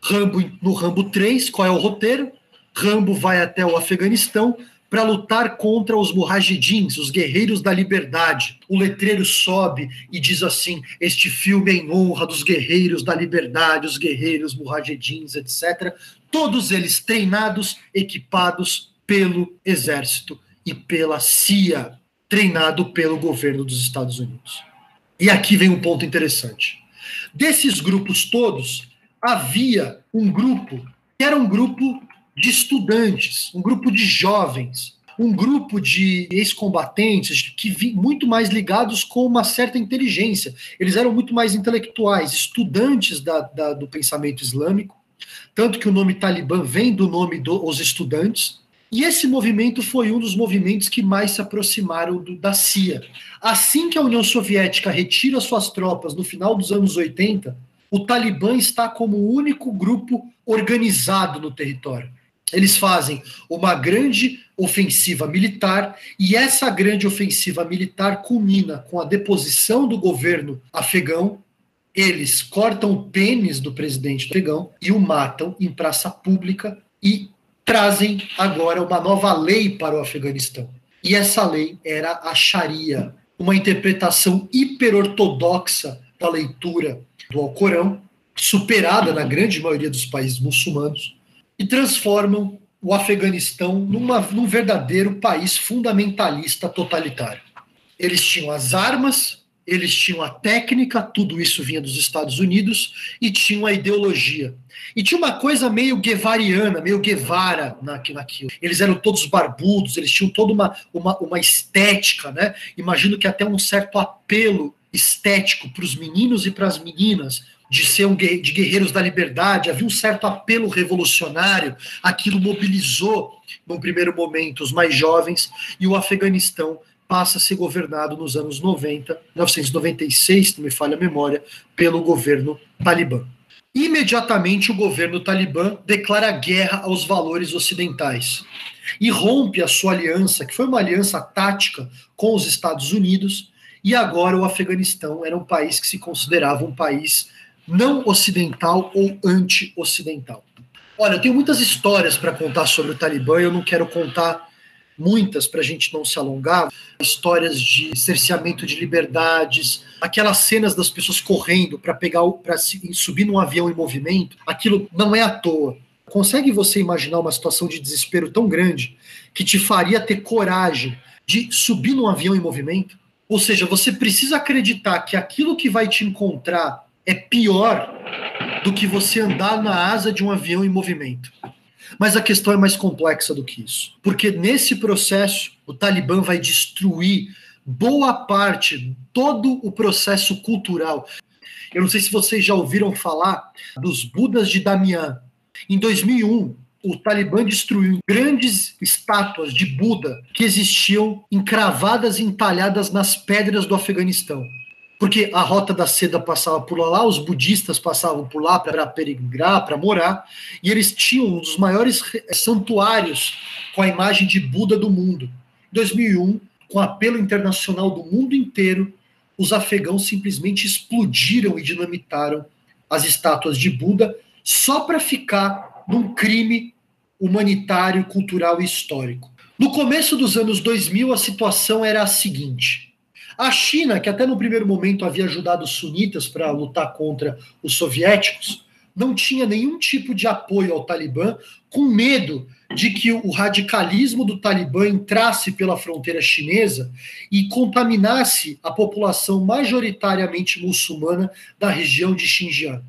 Rambo no Rambo 3, qual é o roteiro? Rambo vai até o Afeganistão para lutar contra os mujahidins, os guerreiros da liberdade. O letreiro sobe e diz assim: Este filme é em honra dos guerreiros da liberdade, os guerreiros mujahidins, etc. Todos eles treinados, equipados pelo exército e pela CIA, treinado pelo governo dos Estados Unidos. E aqui vem um ponto interessante. Desses grupos todos, havia um grupo que era um grupo de estudantes, um grupo de jovens, um grupo de ex-combatentes que vi, muito mais ligados com uma certa inteligência. Eles eram muito mais intelectuais, estudantes da, da, do pensamento islâmico, tanto que o nome Talibã vem do nome dos estudantes. E esse movimento foi um dos movimentos que mais se aproximaram do, da CIA. Assim que a União Soviética retira suas tropas no final dos anos 80, o Talibã está como o único grupo organizado no território. Eles fazem uma grande ofensiva militar e essa grande ofensiva militar culmina com a deposição do governo afegão. Eles cortam o pênis do presidente afegão e o matam em praça pública e trazem agora uma nova lei para o Afeganistão. E essa lei era a Sharia, uma interpretação hiperortodoxa da leitura do Alcorão, superada na grande maioria dos países muçulmanos, e transformam o Afeganistão numa, num verdadeiro país fundamentalista totalitário. Eles tinham as armas, eles tinham a técnica, tudo isso vinha dos Estados Unidos, e tinham a ideologia. E tinha uma coisa meio guevariana, meio Guevara naquilo. Eles eram todos barbudos, eles tinham toda uma, uma, uma estética, né? Imagino que até um certo apelo estético para os meninos e para as meninas, de ser um de guerreiros da liberdade, havia um certo apelo revolucionário, aquilo mobilizou, num primeiro momento, os mais jovens, e o Afeganistão passa a ser governado nos anos 90, 1996, se não me falha a memória, pelo governo talibã. Imediatamente o governo talibã declara guerra aos valores ocidentais e rompe a sua aliança, que foi uma aliança tática com os Estados Unidos, e agora o Afeganistão era um país que se considerava um país não ocidental ou anti-ocidental. Olha, eu tenho muitas histórias para contar sobre o Talibã, eu não quero contar muitas para a gente não se alongar. Histórias de cerceamento de liberdades, aquelas cenas das pessoas correndo para pegar para subir num avião em movimento, aquilo não é à toa. Consegue você imaginar uma situação de desespero tão grande que te faria ter coragem de subir num avião em movimento? Ou seja, você precisa acreditar que aquilo que vai te encontrar é pior do que você andar na asa de um avião em movimento. Mas a questão é mais complexa do que isso. Porque nesse processo, o Talibã vai destruir boa parte, todo o processo cultural. Eu não sei se vocês já ouviram falar dos Budas de Damian. Em 2001, o Talibã destruiu grandes estátuas de Buda que existiam encravadas e entalhadas nas pedras do Afeganistão. Porque a rota da seda passava por lá, os budistas passavam por lá para peregrinar, para morar, e eles tinham um dos maiores santuários com a imagem de Buda do mundo. Em 2001, com apelo internacional do mundo inteiro, os afegãos simplesmente explodiram e dinamitaram as estátuas de Buda só para ficar num crime humanitário, cultural e histórico. No começo dos anos 2000, a situação era a seguinte: a China, que até no primeiro momento havia ajudado os sunitas para lutar contra os soviéticos, não tinha nenhum tipo de apoio ao Talibã, com medo de que o radicalismo do Talibã entrasse pela fronteira chinesa e contaminasse a população majoritariamente muçulmana da região de Xinjiang.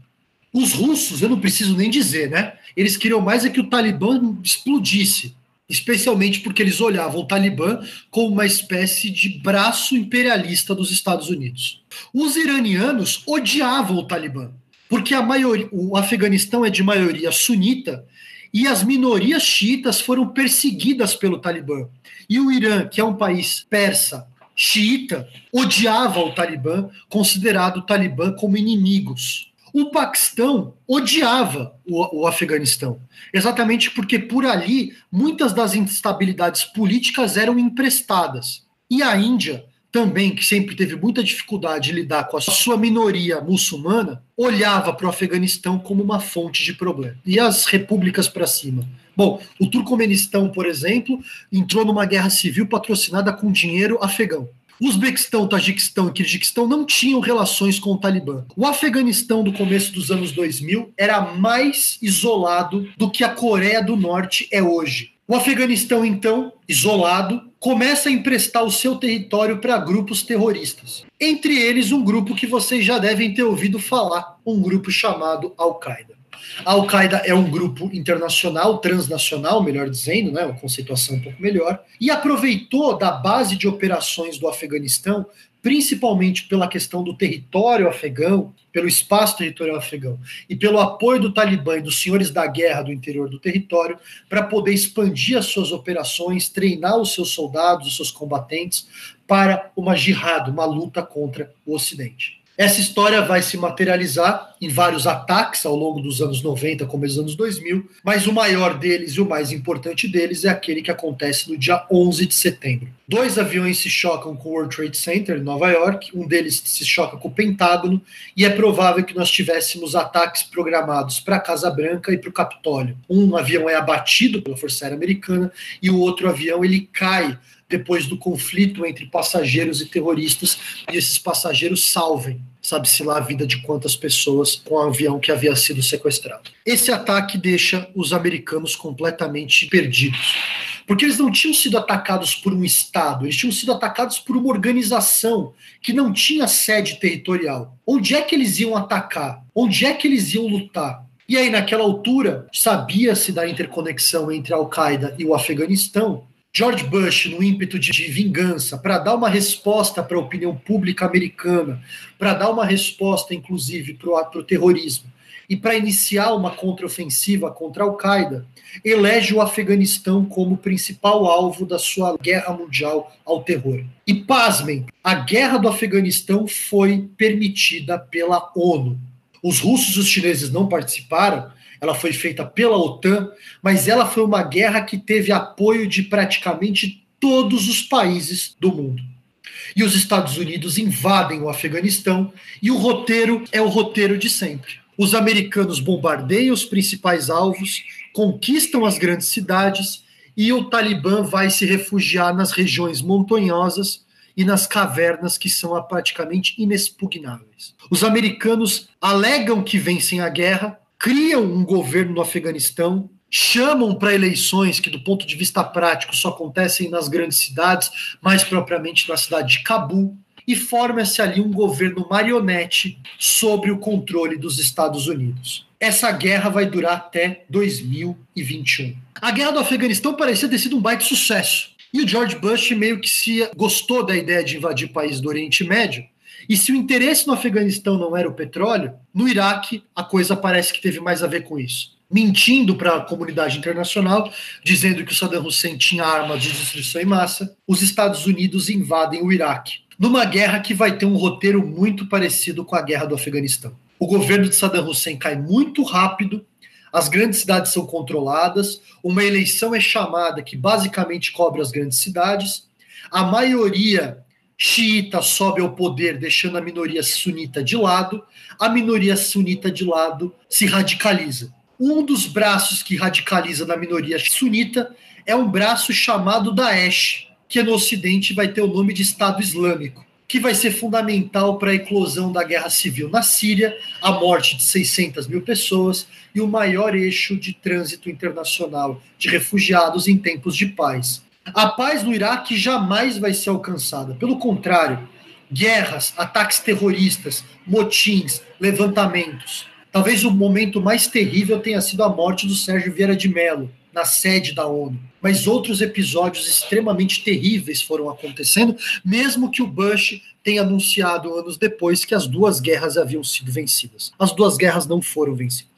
Os russos, eu não preciso nem dizer, né? Eles queriam mais é que o Talibã explodisse especialmente porque eles olhavam o Talibã como uma espécie de braço imperialista dos Estados Unidos. Os iranianos odiavam o Talibã, porque maioria, o Afeganistão é de maioria sunita e as minorias xiitas foram perseguidas pelo Talibã. E o Irã, que é um país persa, xiita, odiava o Talibã, considerado o Talibã como inimigos. O Paquistão odiava o, o, Afeganistão, exatamente porque por ali muitas das instabilidades políticas eram emprestadas. E a Índia, também, que sempre teve muita dificuldade de lidar com a sua minoria muçulmana, olhava para o Afeganistão como uma fonte de problema. E as repúblicas para cima. Bom, o Turcomenistão, por exemplo, entrou numa guerra civil patrocinada com dinheiro afegão. Uzbequistão, Tajiquistão e Kirguistão não tinham relações com o Talibã. O Afeganistão do começo dos anos 2000 era mais isolado do que a Coreia do Norte é hoje. O Afeganistão, então, isolado, começa a emprestar o seu território para grupos terroristas. Entre eles, um grupo que vocês já devem ter ouvido falar, um grupo chamado Al-Qaeda. A Al-Qaeda é um grupo internacional, transnacional, melhor dizendo, né, uma conceituação um pouco melhor, e aproveitou da base de operações do Afeganistão, principalmente pela questão do território afegão, pelo espaço territorial afegão e pelo apoio do Talibã e dos senhores da guerra do interior do território, para poder expandir as suas operações, treinar os seus soldados, os seus combatentes, para uma jihad, uma luta contra o Ocidente. Essa história vai se materializar em vários ataques ao longo dos anos 90, começo dos anos 2000, mas o maior deles e o mais importante deles é aquele que acontece no dia 11 de setembro. Dois aviões se chocam com o World Trade Center em Nova York, um deles se choca com o Pentágono, e é provável que nós tivéssemos ataques programados para a Casa Branca e para o Capitólio. Um avião é abatido pela Força Aérea Americana e o outro avião ele cai depois do conflito entre passageiros e terroristas, e esses passageiros salvem, sabe-se lá a vida de quantas pessoas com o avião que havia sido sequestrado. Esse ataque deixa os americanos completamente perdidos. Porque eles não tinham sido atacados por um Estado, eles tinham sido atacados por uma organização que não tinha sede territorial. Onde é que eles iam atacar? Onde é que eles iam lutar? E aí, naquela altura, sabia-se da interconexão entre a Al-Qaeda e o Afeganistão, George Bush, no ímpeto de, de vingança, para dar uma resposta para a opinião pública americana, para dar uma resposta, inclusive, para o terrorismo, e para iniciar uma contraofensiva contra a Al-Qaeda, elege o Afeganistão como principal alvo da sua guerra mundial ao terror. E pasmem, a guerra do Afeganistão foi permitida pela ONU. Os russos e os chineses não participaram, ela foi feita pela OTAN, mas ela foi uma guerra que teve apoio de praticamente todos os países do mundo. E os Estados Unidos invadem o Afeganistão e o roteiro é o roteiro de sempre. Os americanos bombardeiam os principais alvos, conquistam as grandes cidades e o Talibã vai se refugiar nas regiões montanhosas e nas cavernas que são praticamente inexpugnáveis. Os americanos alegam que vencem a guerra, criam um governo no Afeganistão, chamam para eleições que, do ponto de vista prático, só acontecem nas grandes cidades, mais propriamente na cidade de Cabul, e forma-se ali um governo marionete sobre o controle dos Estados Unidos. Essa guerra vai durar até 2021. A guerra do Afeganistão parecia ter sido um baita sucesso. E o George Bush meio que se gostou da ideia de invadir países do Oriente Médio e se o interesse no Afeganistão não era o petróleo, no Iraque a coisa parece que teve mais a ver com isso. Mentindo para a comunidade internacional, dizendo que o Saddam Hussein tinha armas de destruição em massa, os Estados Unidos invadem o Iraque. numa guerra que vai ter um roteiro muito parecido com a guerra do Afeganistão. O governo de Saddam Hussein cai muito rápido, as grandes cidades são controladas, uma eleição é chamada que basicamente cobre as grandes cidades, a maioria xiita sobe ao poder, deixando a minoria sunita de lado, a minoria sunita de lado se radicaliza. Um dos braços que radicaliza na minoria sunita é um braço chamado Daesh, que no Ocidente vai ter o nome de Estado Islâmico, que vai ser fundamental para a eclosão da guerra civil na Síria, a morte de 600 mil pessoas e o maior eixo de trânsito internacional de refugiados em tempos de paz. A paz no Iraque jamais vai ser alcançada. Pelo contrário, guerras, ataques terroristas, motins, levantamentos. Talvez o momento mais terrível tenha sido a morte do Sérgio Vieira de Mello, na sede da ONU. Mas outros episódios extremamente terríveis foram acontecendo, mesmo que o Bush tenha anunciado anos depois que as duas guerras haviam sido vencidas. As duas guerras não foram vencidas.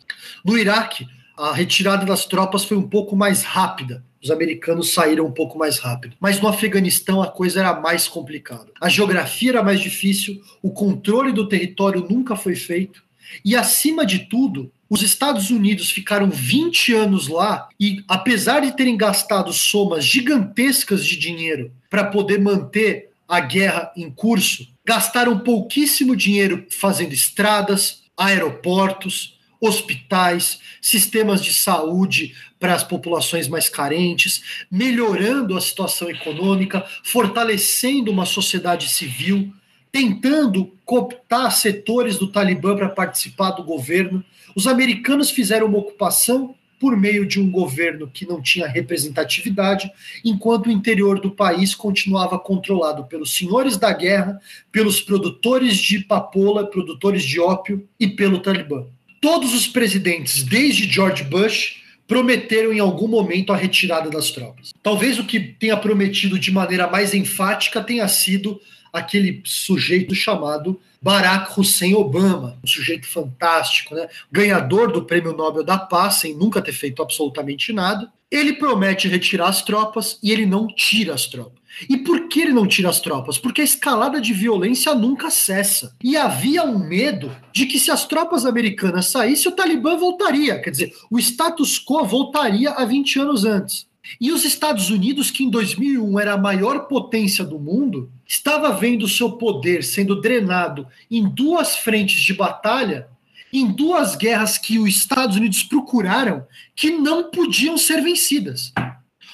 No Iraque, a retirada das tropas foi um pouco mais rápida, os americanos saíram um pouco mais rápido. Mas no Afeganistão a coisa era mais complicada. A geografia era mais difícil, o controle do território nunca foi feito. E acima de tudo, os Estados Unidos ficaram 20 anos lá e, apesar de terem gastado somas gigantescas de dinheiro para poder manter a guerra em curso, gastaram pouquíssimo dinheiro fazendo estradas, aeroportos, hospitais, sistemas de saúde para as populações mais carentes, melhorando a situação econômica, fortalecendo uma sociedade civil, tentando cooptar setores do Talibã para participar do governo. Os americanos fizeram uma ocupação por meio de um governo que não tinha representatividade, enquanto o interior do país continuava controlado pelos senhores da guerra, pelos produtores de papoula, produtores de ópio e pelo Talibã todos os presidentes, desde George Bush, prometeram em algum momento a retirada das tropas. Talvez o que tenha prometido de maneira mais enfática tenha sido aquele sujeito chamado Barack Hussein Obama, um sujeito fantástico, né? ganhador do Prêmio Nobel da Paz, sem nunca ter feito absolutamente nada. Ele promete retirar as tropas e ele não tira as tropas. E por que ele não tira as tropas? Porque a escalada de violência nunca cessa. E havia um medo de que se as tropas americanas saíssem, o Talibã voltaria. Quer dizer, o status quo voltaria a 20 anos antes. E os Estados Unidos, que em 2001 era a maior potência do mundo, estava vendo seu poder sendo drenado em duas frentes de batalha, em duas guerras que os Estados Unidos procuraram, que não podiam ser vencidas.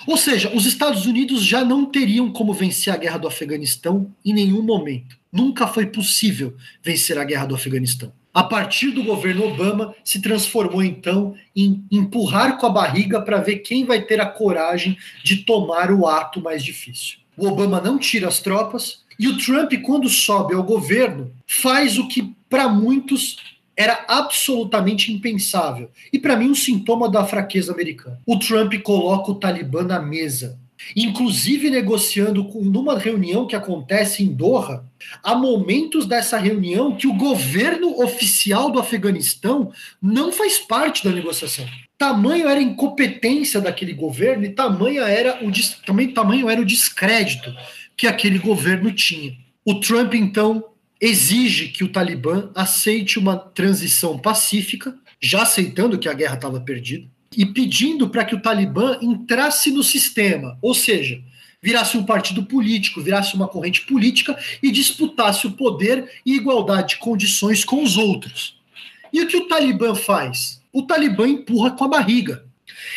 Ou seja, os Estados Unidos já não teriam como vencer a guerra do Afeganistão em nenhum momento. Nunca foi possível vencer a guerra do Afeganistão. A partir do governo Obama, se transformou então em empurrar com a barriga para ver quem vai ter a coragem de tomar o ato mais difícil. O Obama não tira as tropas e o Trump, quando sobe ao governo, faz o que para muitos era absolutamente impensável. E para mim, um sintoma da fraqueza americana. O Trump coloca o Talibã na mesa, inclusive negociando com numa reunião que acontece em Doha, há momentos dessa reunião que o governo oficial do Afeganistão não faz parte da negociação. Tamanho era a incompetência daquele governo e tamanho era o também tamanho era o descrédito que aquele governo tinha. O Trump então exige que o Talibã aceite uma transição pacífica, já aceitando que a guerra estava perdida, e pedindo para que o Talibã entrasse no sistema, ou seja, virasse um partido político, virasse uma corrente política e disputasse o poder e igualdade de condições com os outros. E o que o Talibã faz? O Talibã empurra com a barriga.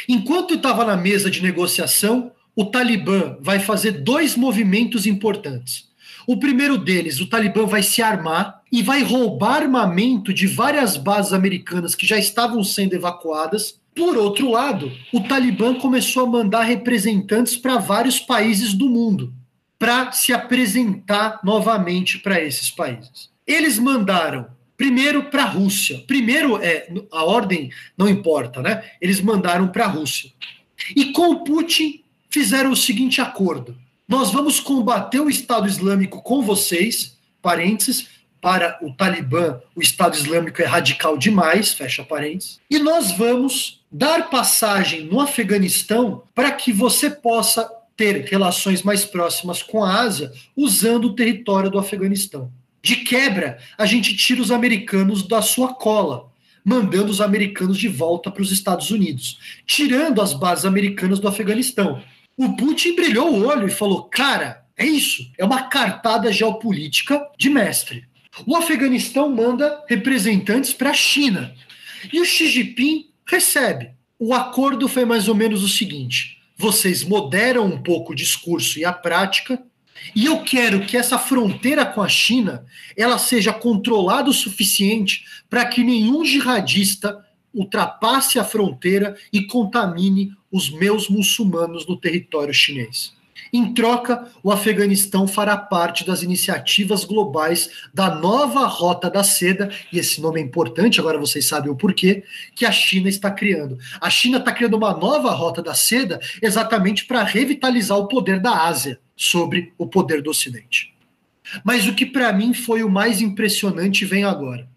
Enquanto estava na mesa de negociação, o Talibã vai fazer dois movimentos importantes. O primeiro deles, o Talibã vai se armar e vai roubar armamento de várias bases americanas que já estavam sendo evacuadas. Por outro lado, o Talibã começou a mandar representantes para vários países do mundo para se apresentar novamente para esses países. Eles mandaram primeiro para a Rússia. Primeiro, é, a ordem não importa, né? Eles mandaram para a Rússia. E com o Putin fizeram o seguinte acordo: nós vamos combater o Estado Islâmico com vocês, parênteses, para o Talibã, o Estado Islâmico é radical demais, fecha parênteses, e nós vamos dar passagem no Afeganistão para que você possa ter relações mais próximas com a Ásia usando o território do Afeganistão. De quebra, a gente tira os americanos da sua cola, mandando os americanos de volta para os Estados Unidos, tirando as bases americanas do Afeganistão. O Putin brilhou o olho e falou: cara, é isso, é uma cartada geopolítica de mestre. O Afeganistão manda representantes para a China e o Xi Jinping recebe. O acordo foi mais ou menos o seguinte: vocês moderam um pouco o discurso e a prática, e eu quero que essa fronteira com a China ela seja controlada o suficiente para que nenhum jihadista ultrapasse a fronteira e contamine os meus muçulmanos no território chinês. Em troca, o Afeganistão fará parte das iniciativas globais da nova Rota da Seda, e esse nome é importante, agora vocês sabem o porquê, que a China está criando. A China está criando uma nova Rota da Seda exatamente para revitalizar o poder da Ásia sobre o poder do Ocidente. Mas o que para mim foi o mais impressionante vem agora.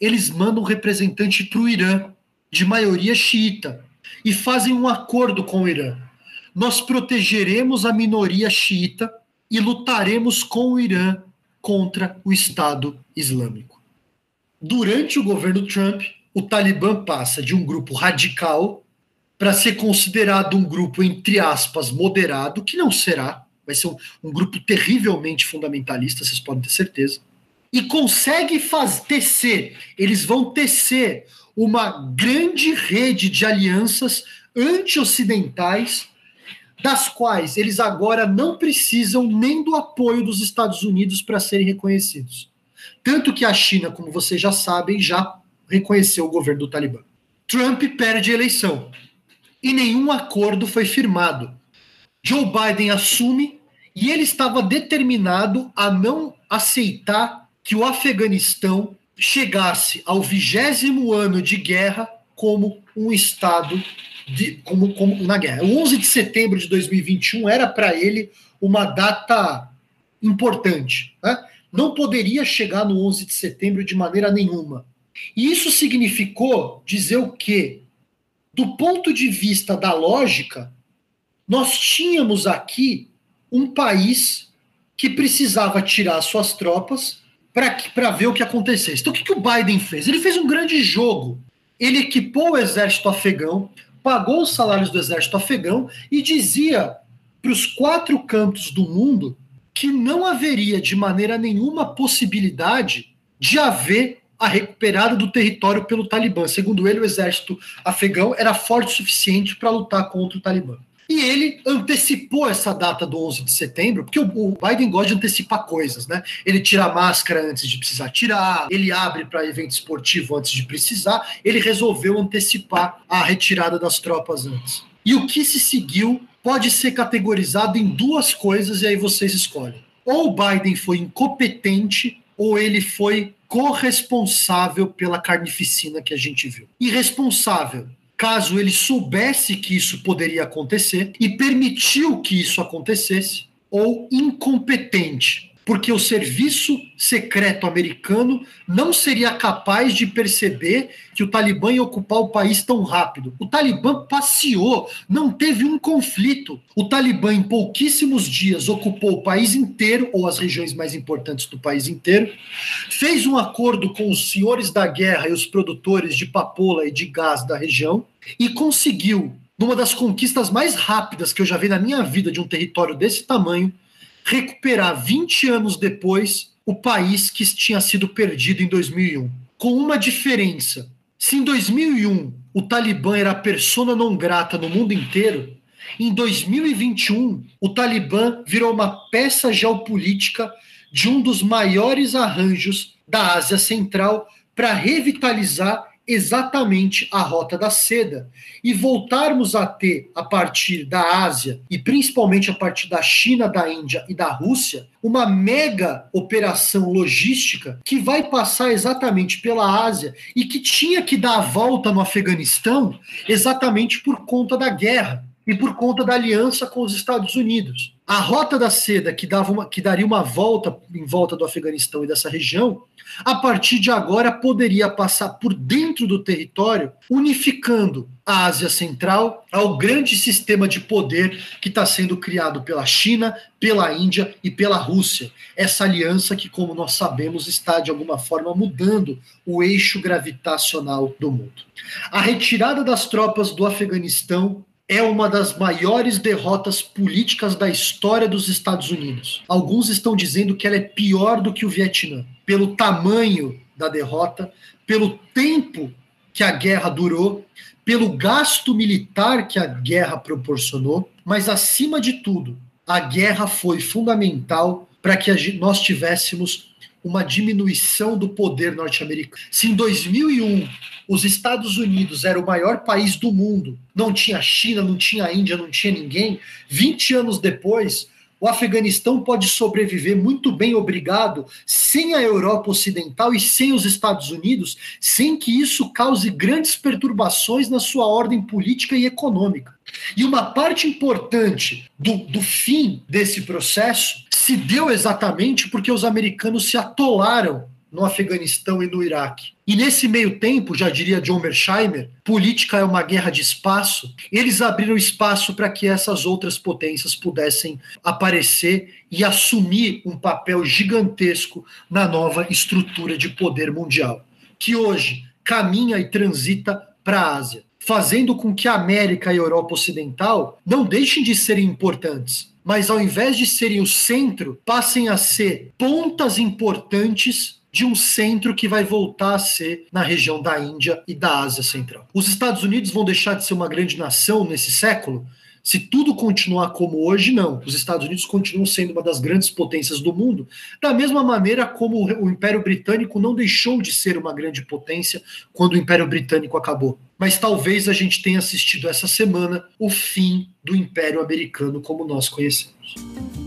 Eles mandam um representante para o Irã, de maioria xiita, e fazem um acordo com o Irã nós protegeremos a minoria xiita e lutaremos com o Irã contra o Estado Islâmico. Durante o governo Trump, o Talibã passa de um grupo radical para ser considerado um grupo, entre aspas, moderado, que não será, vai ser um, um grupo terrivelmente fundamentalista, vocês podem ter certeza, e consegue faz, tecer, eles vão tecer uma grande rede de alianças anti-ocidentais das quais eles agora não precisam nem do apoio dos Estados Unidos para serem reconhecidos. Tanto que a China, como vocês já sabem, já reconheceu o governo do Talibã. Trump perde a eleição e nenhum acordo foi firmado. Joe Biden assume e ele estava determinado a não aceitar que o Afeganistão chegasse ao vigésimo ano de guerra como um Estado de, como, como na guerra. O 11 de setembro de 2021 era para ele uma data importante. Né? Não poderia chegar no 11 de setembro de maneira nenhuma. E isso significou dizer o quê? Do ponto de vista da lógica, nós tínhamos aqui um país que precisava tirar suas tropas para ver o que acontecesse. Então, o que, que o Biden fez? Ele fez um grande jogo. Ele equipou o exército afegão, pagou os salários do exército afegão e dizia para os quatro cantos do mundo que não haveria de maneira nenhuma possibilidade de haver a recuperada do território pelo Talibã. Segundo ele, o exército afegão era forte o suficiente para lutar contra o Talibã. E ele antecipou essa data do 11 de setembro, porque o Biden gosta de antecipar coisas, né? Ele tira a máscara antes de precisar tirar, ele abre para evento esportivo antes de precisar, ele resolveu antecipar a retirada das tropas antes. E o que se seguiu pode ser categorizado em duas coisas, e aí vocês escolhem. Ou o Biden foi incompetente, ou ele foi corresponsável pela carnificina que a gente viu. Irresponsável, caso ele soubesse que isso poderia acontecer e permitiu que isso acontecesse, ou incompetente, porque o serviço secreto americano não seria capaz de perceber que o Talibã ia ocupar o país tão rápido. O Talibã passeou, não teve um conflito. O Talibã, em pouquíssimos dias, ocupou o país inteiro, ou as regiões mais importantes do país inteiro, fez um acordo com os senhores da guerra e os produtores de papoula e de gás da região e conseguiu, numa das conquistas mais rápidas que eu já vi na minha vida de um território desse tamanho, recuperar 20 anos depois o país que tinha sido perdido em 2001. Com uma diferença. Se em 2001 o Talibã era a persona não grata no mundo inteiro, em 2021 o Talibã virou uma peça geopolítica de um dos maiores arranjos da Ásia Central para revitalizar exatamente a rota da seda e voltarmos a ter, a partir da Ásia e principalmente a partir da China, da Índia e da Rússia, uma mega operação logística que vai passar exatamente pela Ásia e que tinha que dar a volta no Afeganistão exatamente por conta da guerra e por conta da aliança com os Estados Unidos. A rota da seda que, dava uma, que daria uma volta em volta do Afeganistão e dessa região, a partir de agora poderia passar por dentro do território, unificando a Ásia Central ao grande sistema de poder que está sendo criado pela China, pela Índia e pela Rússia. Essa aliança que, como nós sabemos, está de alguma forma mudando o eixo gravitacional do mundo. A retirada das tropas do Afeganistão é uma das maiores derrotas políticas da história dos Estados Unidos. Alguns estão dizendo que ela é pior do que o Vietnã, pelo tamanho da derrota, pelo tempo que a guerra durou, pelo gasto militar que a guerra proporcionou, mas acima de tudo, a guerra foi fundamental para que nós tivéssemos uma diminuição do poder norte-americano. Se em 2001 os Estados Unidos era o maior país do mundo, não tinha China, não tinha Índia, não tinha ninguém, 20 anos depois, o Afeganistão pode sobreviver muito bem, obrigado, sem a Europa Ocidental e sem os Estados Unidos, sem que isso cause grandes perturbações na sua ordem política e econômica. E uma parte importante do, do fim desse processo se deu exatamente porque os americanos se atolaram no Afeganistão e no Iraque. E nesse meio tempo, já diria John Mersheimer, política é uma guerra de espaço. Eles abriram espaço para que essas outras potências pudessem aparecer e assumir um papel gigantesco na nova estrutura de poder mundial, que hoje caminha e transita para a Ásia, fazendo com que a América e a Europa Ocidental não deixem de serem importantes, mas ao invés de serem o centro, passem a ser pontas importantes de um centro que vai voltar a ser na região da Índia e da Ásia Central. Os Estados Unidos vão deixar de ser uma grande nação nesse século? Se tudo continuar como hoje, não. Os Estados Unidos continuam sendo uma das grandes potências do mundo, da mesma maneira como o Império Britânico não deixou de ser uma grande potência quando o Império Britânico acabou. Mas talvez a gente tenha assistido essa semana o fim do Império Americano como nós conhecemos.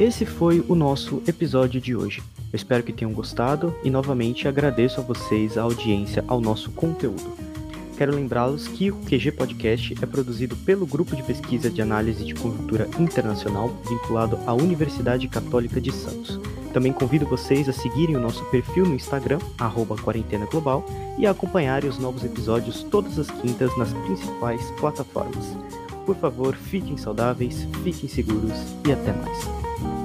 Esse foi o nosso episódio de hoje. Eu espero que tenham gostado e novamente agradeço a vocês a audiência ao nosso conteúdo. Quero lembrá-los que o QG Podcast é produzido pelo Grupo de Pesquisa de Análise de Conjuntura Internacional vinculado à Universidade Católica de Santos. Também convido vocês a seguirem o nosso perfil no Instagram, arroba Quarentena Global, e a acompanharem os novos episódios todas as quintas nas principais plataformas. Por favor, fiquem saudáveis, fiquem seguros e até mais.